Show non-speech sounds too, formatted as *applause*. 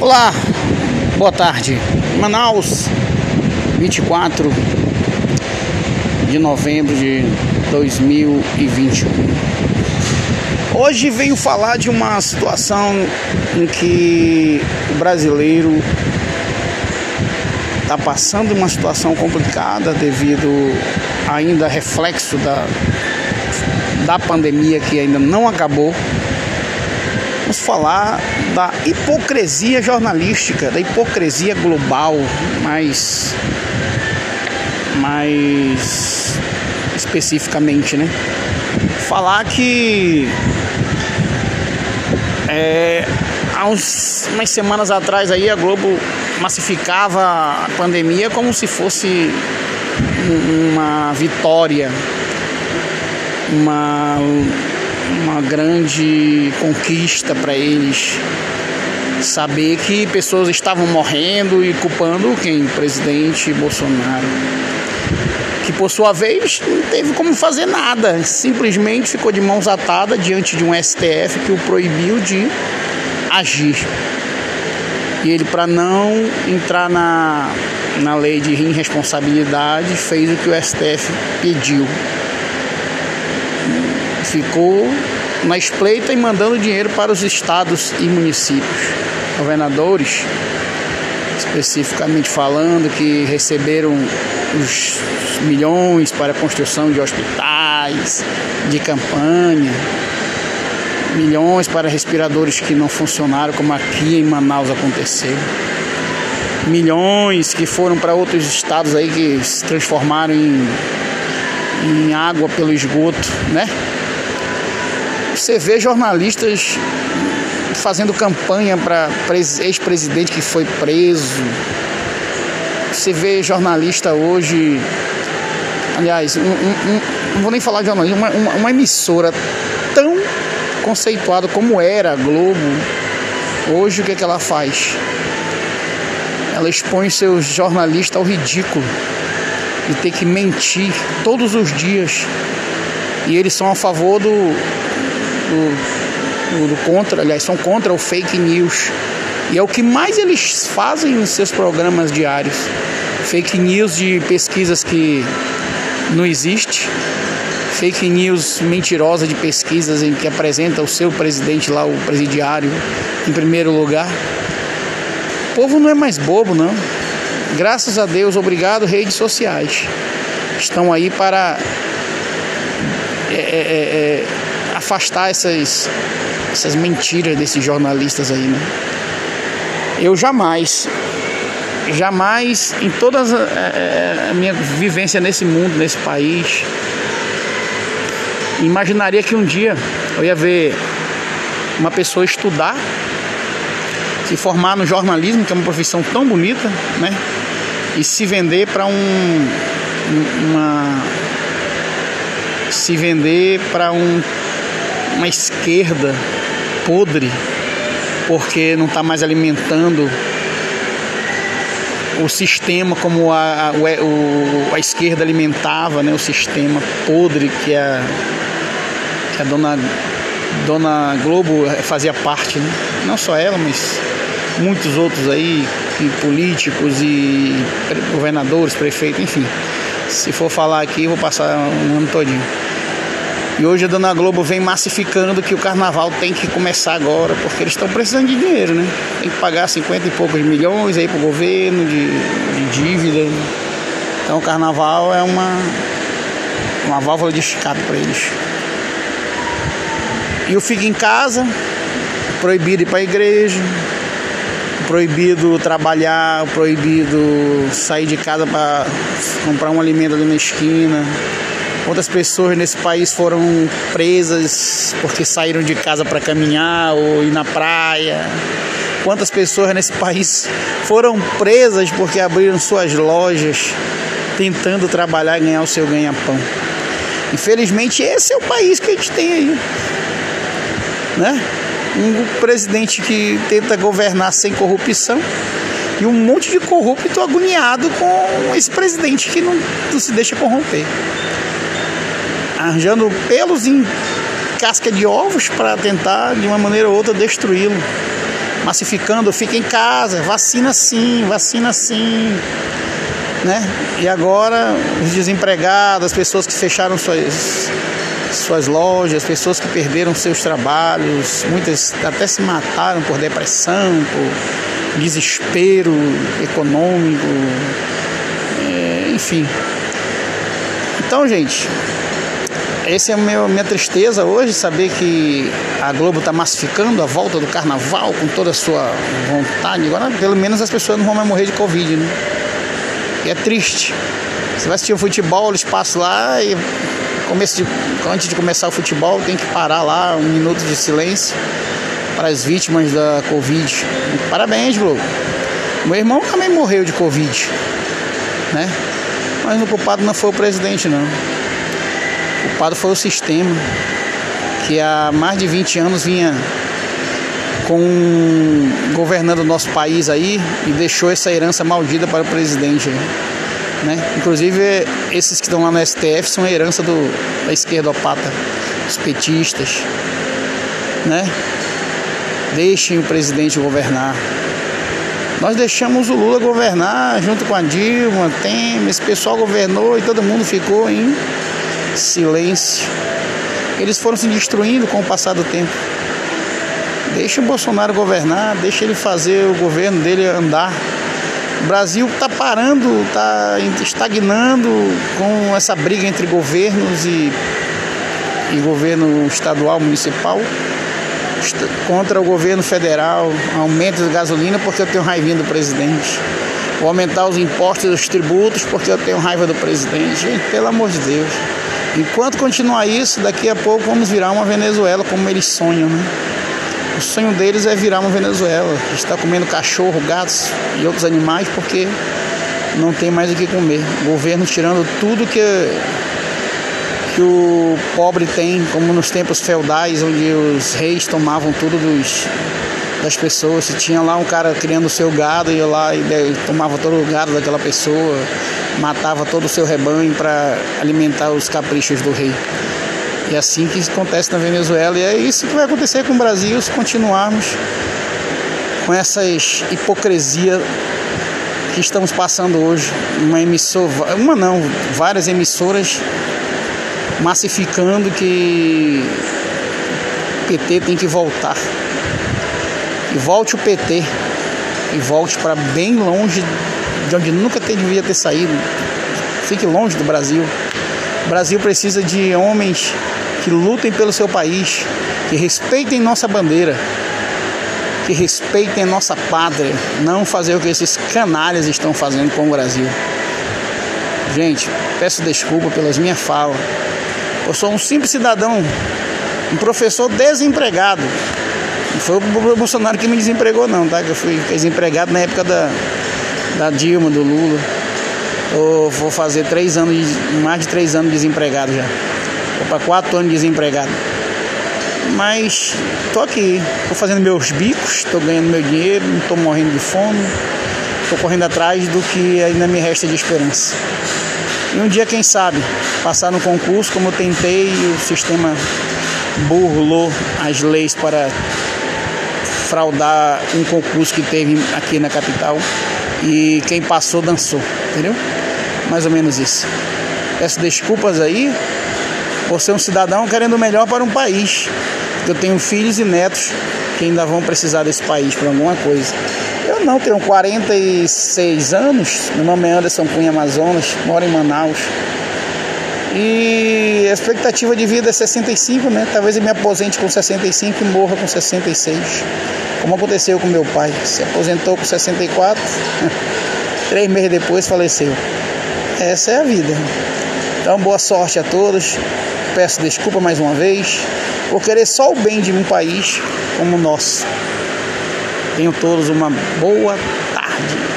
Olá, boa tarde. Manaus, 24 de novembro de 2021. Hoje venho falar de uma situação em que o brasileiro está passando uma situação complicada devido ainda reflexo da, da pandemia que ainda não acabou falar da hipocrisia jornalística, da hipocrisia global, mais, mais especificamente, né? Falar que é, há uns, umas semanas atrás aí a Globo massificava a pandemia como se fosse uma vitória, uma uma grande conquista para eles saber que pessoas estavam morrendo e culpando quem? Presidente Bolsonaro. Que por sua vez não teve como fazer nada, simplesmente ficou de mãos atadas diante de um STF que o proibiu de agir. E ele, para não entrar na, na lei de irresponsabilidade, fez o que o STF pediu ficou na espreita e mandando dinheiro para os estados e municípios. Governadores, especificamente falando, que receberam os milhões para a construção de hospitais, de campanha, milhões para respiradores que não funcionaram, como aqui em Manaus aconteceu. Milhões que foram para outros estados aí que se transformaram em, em água pelo esgoto, né? Você vê jornalistas fazendo campanha para ex-presidente que foi preso. Você vê jornalista hoje, aliás, um, um, não vou nem falar de jornalista, uma, uma, uma emissora tão conceituada como era a Globo, hoje o que, é que ela faz? Ela expõe seus jornalistas ao ridículo e ter que mentir todos os dias. E eles são a favor do, do, do, contra, aliás, são contra o fake news. E é o que mais eles fazem nos seus programas diários. Fake news de pesquisas que não existe, fake news mentirosa de pesquisas em que apresenta o seu presidente lá, o presidiário, em primeiro lugar. O povo não é mais bobo, não. Graças a Deus, obrigado, redes sociais. Estão aí para é, é, é, é afastar essas, essas mentiras desses jornalistas aí, né? Eu jamais, jamais, em toda a, a minha vivência nesse mundo, nesse país, imaginaria que um dia eu ia ver uma pessoa estudar, se formar no jornalismo, que é uma profissão tão bonita, né? E se vender para um uma se vender para um uma esquerda podre, porque não está mais alimentando o sistema como a, a, a, esquerda alimentava, né, o sistema podre que a, que a dona, dona Globo fazia parte. Né? Não só ela, mas muitos outros aí, e políticos e governadores, prefeitos, enfim. Se for falar aqui, vou passar um ano todinho. E hoje a Dona Globo vem massificando que o carnaval tem que começar agora, porque eles estão precisando de dinheiro, né? Tem que pagar 50 e poucos milhões aí pro governo de, de dívida. Então o carnaval é uma, uma válvula de escape para eles. E o fica em casa, proibido ir para a igreja, proibido trabalhar, proibido sair de casa para comprar um alimento ali na esquina Quantas pessoas nesse país foram presas porque saíram de casa para caminhar ou ir na praia? Quantas pessoas nesse país foram presas porque abriram suas lojas tentando trabalhar e ganhar o seu ganha-pão? Infelizmente, esse é o país que a gente tem aí. Né? Um presidente que tenta governar sem corrupção e um monte de corrupto agoniado com esse presidente que não, não se deixa corromper arranjando pelos em casca de ovos para tentar de uma maneira ou outra destruí-lo. massificando, fica em casa, vacina sim, vacina sim. Né? E agora os desempregados, as pessoas que fecharam suas, suas lojas, pessoas que perderam seus trabalhos, muitas até se mataram por depressão, por desespero econômico, enfim. Então, gente, essa é a minha, tristeza hoje, saber que a Globo está massificando a volta do carnaval com toda a sua vontade. Agora, pelo menos as pessoas não vão mais morrer de Covid, né? E é triste. Você vai assistir o futebol, eles passam lá e de, antes de começar o futebol tem que parar lá um minuto de silêncio para as vítimas da Covid. Parabéns, Globo. Meu irmão também morreu de Covid, né? Mas o culpado não foi o presidente, não. O culpado foi o sistema, que há mais de 20 anos vinha com governando o nosso país aí e deixou essa herança maldita para o presidente. Né? Inclusive, esses que estão lá no STF são a herança do, da esquerdopata, os petistas. Né? Deixem o presidente governar. Nós deixamos o Lula governar junto com a Dilma, Temer, esse pessoal governou e todo mundo ficou em silêncio. Eles foram se destruindo com o passar do tempo. Deixa o Bolsonaro governar, deixa ele fazer o governo dele andar. O Brasil está parando, está estagnando com essa briga entre governos e, e governo estadual, municipal, contra o governo federal, aumento de gasolina porque eu tenho raivinha do presidente. Vou aumentar os impostos e os tributos porque eu tenho raiva do presidente. Gente, pelo amor de Deus. Enquanto continuar isso, daqui a pouco vamos virar uma Venezuela como eles sonham, né? O sonho deles é virar uma Venezuela, está comendo cachorro, gatos e outros animais porque não tem mais o que comer. O governo tirando tudo que, que o pobre tem, como nos tempos feudais, onde os reis tomavam tudo dos, das pessoas. Se tinha lá um cara criando o seu gado, ia lá e tomava todo o gado daquela pessoa, matava todo o seu rebanho para alimentar os caprichos do rei. E é assim que acontece na Venezuela. E é isso que vai acontecer com o Brasil se continuarmos com essas hipocrisia que estamos passando hoje. Uma emissora, uma não, várias emissoras massificando que o PT tem que voltar. E volte o PT. E volte para bem longe de onde nunca devia ter saído. Fique longe do Brasil. O Brasil precisa de homens que lutem pelo seu país, que respeitem nossa bandeira, que respeitem nossa pátria, não fazer o que esses canalhas estão fazendo com o Brasil. Gente, peço desculpa pelas minhas falas. Eu sou um simples cidadão, um professor desempregado. Foi o Bolsonaro que me desempregou não, tá? Que eu fui desempregado na época da, da Dilma, do Lula. Eu vou fazer três anos, mais de três anos desempregado já. Vou para quatro anos desempregado. Mas tô aqui, tô fazendo meus bicos, tô ganhando meu dinheiro, não tô morrendo de fome, tô correndo atrás do que ainda me resta de esperança. E um dia, quem sabe, passar no concurso como eu tentei e o sistema burlou as leis para fraudar um concurso que teve aqui na capital e quem passou dançou, entendeu? Mais ou menos isso. Peço desculpas aí por ser um cidadão querendo o melhor para um país. Eu tenho filhos e netos que ainda vão precisar desse país para alguma coisa. Eu não, tenho 46 anos, meu nome é Anderson Cunha Amazonas, moro em Manaus. E a expectativa de vida é 65, né? Talvez eu me aposente com 65 e morra com 66. Como aconteceu com meu pai. Se aposentou com 64, *laughs* três meses depois faleceu. Essa é a vida. Então, boa sorte a todos peço desculpa mais uma vez por querer só o bem de um país como o nosso. Tenham todos uma boa tarde.